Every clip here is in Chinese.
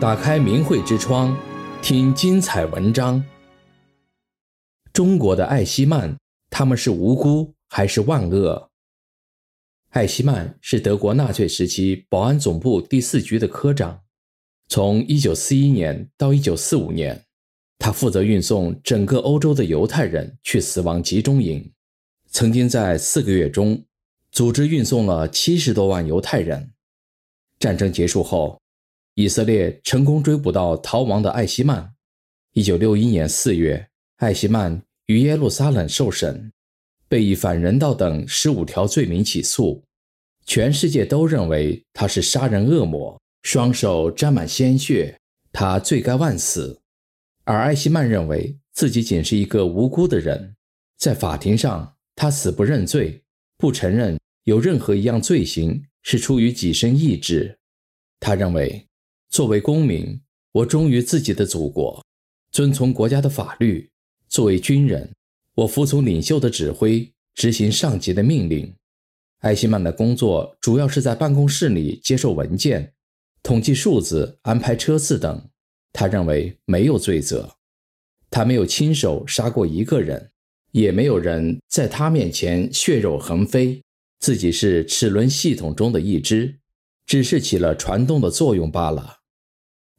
打开明慧之窗，听精彩文章。中国的艾希曼，他们是无辜还是万恶？艾希曼是德国纳粹时期保安总部第四局的科长，从1941年到1945年，他负责运送整个欧洲的犹太人去死亡集中营。曾经在四个月中，组织运送了七十多万犹太人。战争结束后，以色列成功追捕到逃亡的艾希曼。一九六一年四月，艾希曼于耶路撒冷受审，被以反人道等十五条罪名起诉。全世界都认为他是杀人恶魔，双手沾满鲜血，他罪该万死。而艾希曼认为自己仅是一个无辜的人，在法庭上，他死不认罪，不承认有任何一样罪行是出于己身意志。他认为。作为公民，我忠于自己的祖国，遵从国家的法律；作为军人，我服从领袖的指挥，执行上级的命令。艾希曼的工作主要是在办公室里接受文件、统计数字、安排车次等。他认为没有罪责，他没有亲手杀过一个人，也没有人在他面前血肉横飞。自己是齿轮系统中的一只，只是起了传动的作用罢了。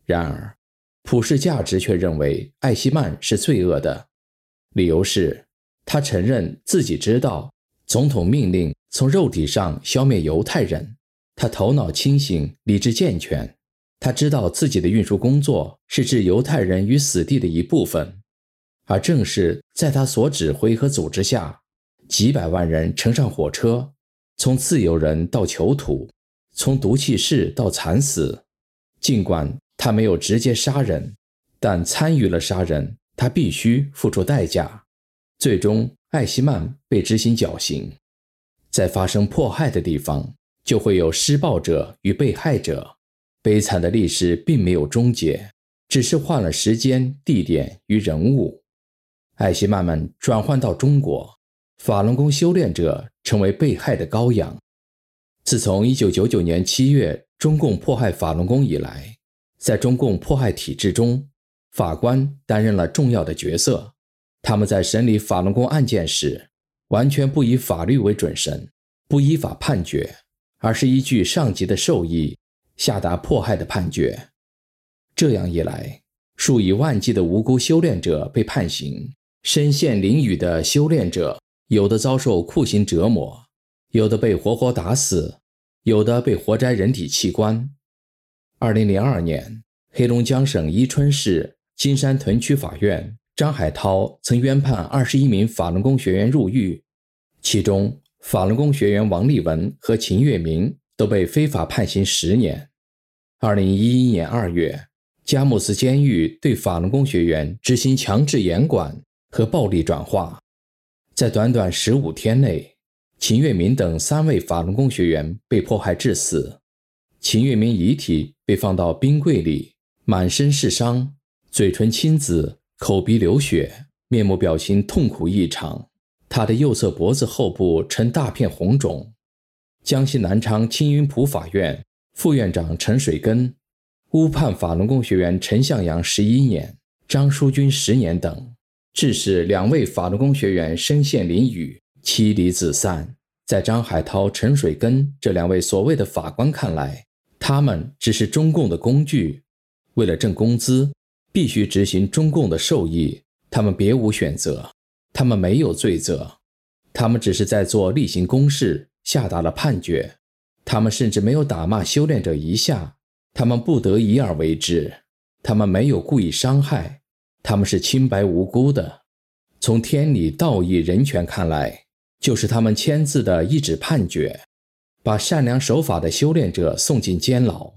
然而，普世价值却认为艾希曼是罪恶的，理由是，他承认自己知道总统命令从肉体上消灭犹太人，他头脑清醒，理智健全，他知道自己的运输工作是置犹太人于死地的一部分，而正是在他所指挥和组织下，几百万人乘上火车，从自由人到囚徒，从毒气室到惨死，尽管。他没有直接杀人，但参与了杀人，他必须付出代价。最终，艾希曼被执行绞刑。在发生迫害的地方，就会有施暴者与被害者。悲惨的历史并没有终结，只是换了时间、地点与人物。艾希曼们转换到中国，法轮功修炼者成为被害的羔羊。自从1999年7月中共迫害法轮功以来，在中共迫害体制中，法官担任了重要的角色。他们在审理法轮功案件时，完全不以法律为准绳，不依法判决，而是依据上级的授意下达迫害的判决。这样一来，数以万计的无辜修炼者被判刑，身陷囹圄的修炼者，有的遭受酷刑折磨，有的被活活打死，有的被活摘人体器官。二零零二年，黑龙江省伊春市金山屯区法院张海涛曾冤判二十一名法轮功学员入狱，其中法轮功学员王立文和秦月明都被非法判刑十年。二零一一年二月，佳木斯监狱对法轮功学员执行强制严管和暴力转化，在短短十五天内，秦月明等三位法轮功学员被迫害致死。秦月明遗体被放到冰柜里，满身是伤，嘴唇青紫，口鼻流血，面目表情痛苦异常。他的右侧脖子后部呈大片红肿。江西南昌青云浦法院副院长陈水根误判法轮功学员陈向阳十一年、张书军十年等，致使两位法轮功学员身陷囹圄，妻离子散。在张海涛、陈水根这两位所谓的法官看来，他们只是中共的工具，为了挣工资，必须执行中共的授意。他们别无选择，他们没有罪责，他们只是在做例行公事，下达了判决。他们甚至没有打骂修炼者一下，他们不得已而为之，他们没有故意伤害，他们是清白无辜的。从天理、道义、人权看来，就是他们签字的一纸判决。把善良守法的修炼者送进监牢，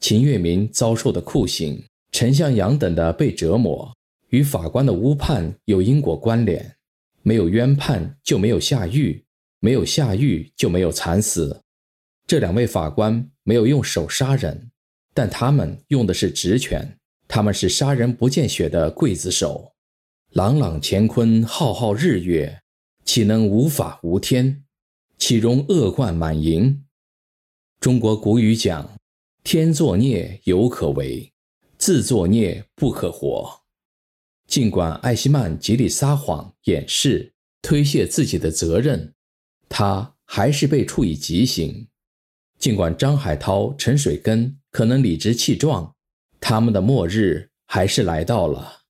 秦月明遭受的酷刑，陈向阳等的被折磨，与法官的误判有因果关联。没有冤判就没有下狱，没有下狱就没有惨死。这两位法官没有用手杀人，但他们用的是职权，他们是杀人不见血的刽子手。朗朗乾坤，浩浩日月，岂能无法无天？岂容恶贯满盈？中国古语讲：“天作孽犹可为，自作孽不可活。尽管艾希曼极力撒谎掩饰、推卸自己的责任，他还是被处以极刑。尽管张海涛、陈水根可能理直气壮，他们的末日还是来到了。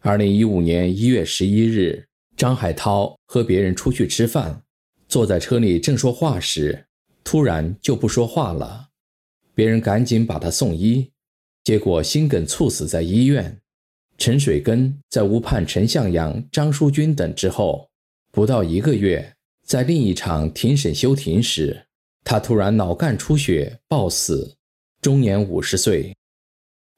二零一五年一月十一日，张海涛和别人出去吃饭，坐在车里正说话时，突然就不说话了。别人赶紧把他送医，结果心梗猝死在医院。陈水根在误判陈向阳、张书君等之后，不到一个月，在另一场庭审休庭时。他突然脑干出血暴死，终年五十岁。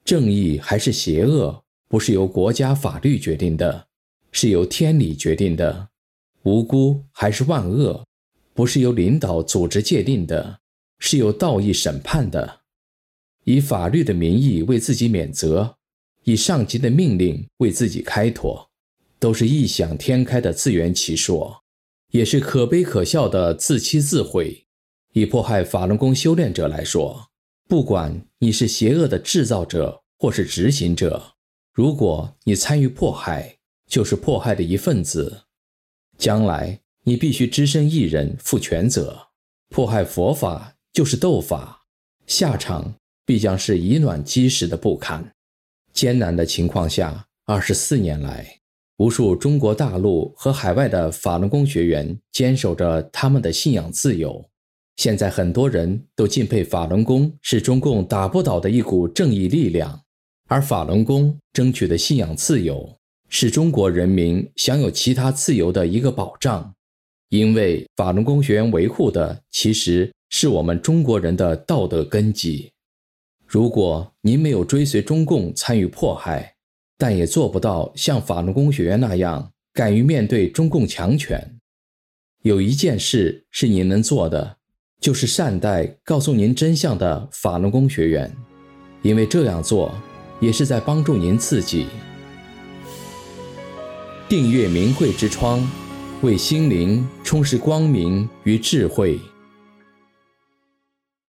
正义还是邪恶，不是由国家法律决定的，是由天理决定的；无辜还是万恶，不是由领导组织界定的，是由道义审判的。以法律的名义为自己免责，以上级的命令为自己开脱，都是异想天开的自圆其说，也是可悲可笑的自欺自毁。以迫害法轮功修炼者来说，不管你是邪恶的制造者或是执行者，如果你参与迫害，就是迫害的一份子。将来你必须只身一人负全责。迫害佛法就是斗法，下场必将是以卵击石的不堪。艰难的情况下，二十四年来，无数中国大陆和海外的法轮功学员坚守着他们的信仰自由。现在很多人都敬佩法轮功是中共打不倒的一股正义力量，而法轮功争取的信仰自由是中国人民享有其他自由的一个保障。因为法轮功学员维护的其实是我们中国人的道德根基。如果您没有追随中共参与迫害，但也做不到像法轮功学员那样敢于面对中共强权，有一件事是您能做的。就是善待告诉您真相的法轮功学员，因为这样做也是在帮助您自己。订阅名贵之窗，为心灵充实光明与智慧。